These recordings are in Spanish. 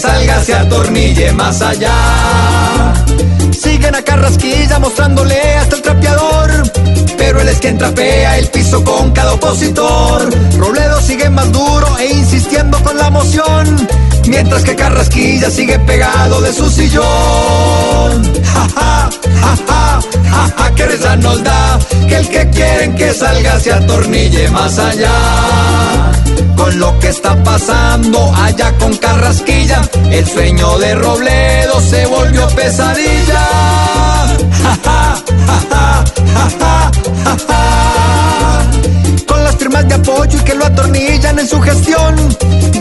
Salga se atornille más allá. Siguen a Carrasquilla mostrándole hasta el trapeador, pero él es quien trapea el piso con cada opositor. Robledo sigue más duro e insistiendo con la moción, mientras que Carrasquilla sigue pegado de su sillón. Ja, ja, ja, ja, ja, ja, que que el que quieren que salga se atornille más allá con lo que está pasando allá con Carrasquilla. El sueño de Robledo se volvió pesadilla. Con las firmas de apoyo y que lo atornillan en su gestión.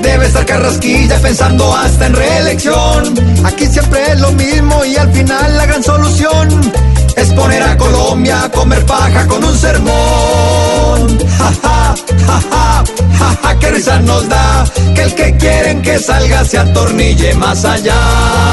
Debe estar Carrasquilla pensando hasta en reelección. Aquí siempre es lo mismo y al final la gran solución es poner a Colombia a comer paja con un sermón. Risa nos da que el que quieren que salga se atornille más allá.